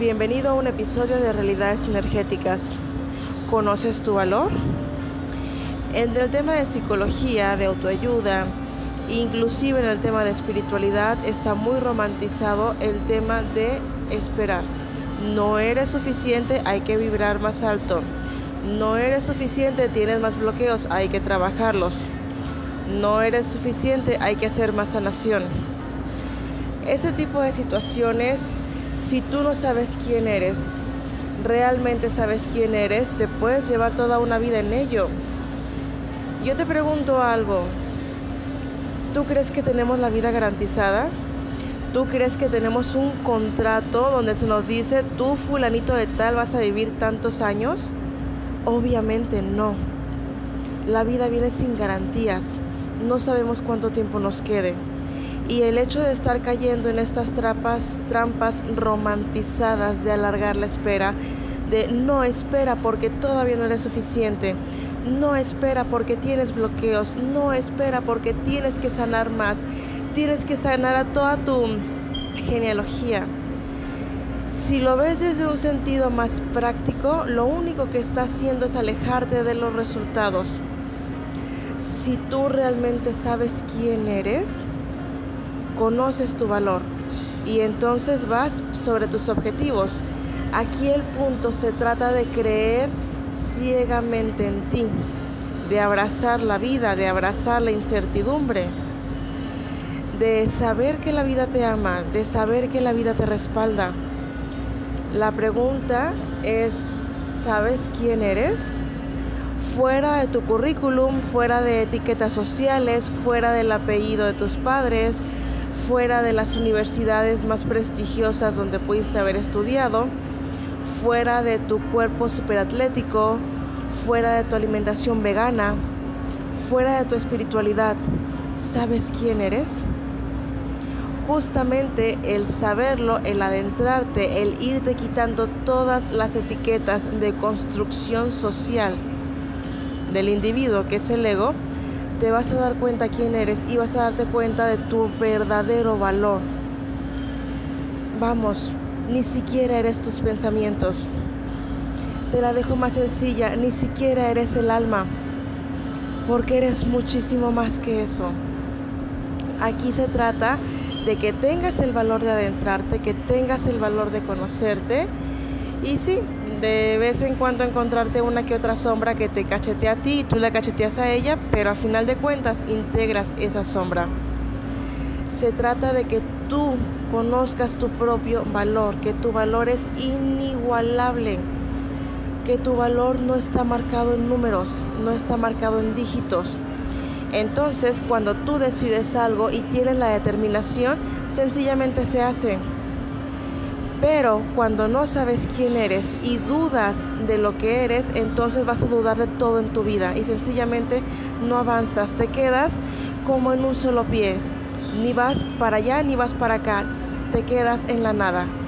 Bienvenido a un episodio de Realidades Energéticas. ¿Conoces tu valor? En el tema de psicología, de autoayuda, inclusive en el tema de espiritualidad, está muy romantizado el tema de esperar. No eres suficiente, hay que vibrar más alto. No eres suficiente, tienes más bloqueos, hay que trabajarlos. No eres suficiente, hay que hacer más sanación. Ese tipo de situaciones, si tú no sabes quién eres, realmente sabes quién eres, te puedes llevar toda una vida en ello. Yo te pregunto algo, ¿tú crees que tenemos la vida garantizada? ¿Tú crees que tenemos un contrato donde se nos dice, tú fulanito de tal vas a vivir tantos años? Obviamente no. La vida viene sin garantías. No sabemos cuánto tiempo nos quede. Y el hecho de estar cayendo en estas trampas, trampas romantizadas de alargar la espera, de no espera porque todavía no eres suficiente, no espera porque tienes bloqueos, no espera porque tienes que sanar más, tienes que sanar a toda tu genealogía. Si lo ves desde un sentido más práctico, lo único que está haciendo es alejarte de los resultados. Si tú realmente sabes quién eres, conoces tu valor y entonces vas sobre tus objetivos. Aquí el punto se trata de creer ciegamente en ti, de abrazar la vida, de abrazar la incertidumbre, de saber que la vida te ama, de saber que la vida te respalda. La pregunta es, ¿sabes quién eres? Fuera de tu currículum, fuera de etiquetas sociales, fuera del apellido de tus padres, fuera de las universidades más prestigiosas donde pudiste haber estudiado, fuera de tu cuerpo superatlético, fuera de tu alimentación vegana, fuera de tu espiritualidad. ¿Sabes quién eres? Justamente el saberlo, el adentrarte, el irte quitando todas las etiquetas de construcción social del individuo que es el ego, te vas a dar cuenta quién eres y vas a darte cuenta de tu verdadero valor. Vamos, ni siquiera eres tus pensamientos. Te la dejo más sencilla, ni siquiera eres el alma, porque eres muchísimo más que eso. Aquí se trata de que tengas el valor de adentrarte, que tengas el valor de conocerte y sí, de vez en cuando encontrarte una que otra sombra que te cachetea a ti y tú la cacheteas a ella, pero a final de cuentas integras esa sombra. Se trata de que tú conozcas tu propio valor, que tu valor es inigualable, que tu valor no está marcado en números, no está marcado en dígitos. Entonces, cuando tú decides algo y tienes la determinación, sencillamente se hace. Pero cuando no sabes quién eres y dudas de lo que eres, entonces vas a dudar de todo en tu vida y sencillamente no avanzas, te quedas como en un solo pie. Ni vas para allá ni vas para acá, te quedas en la nada.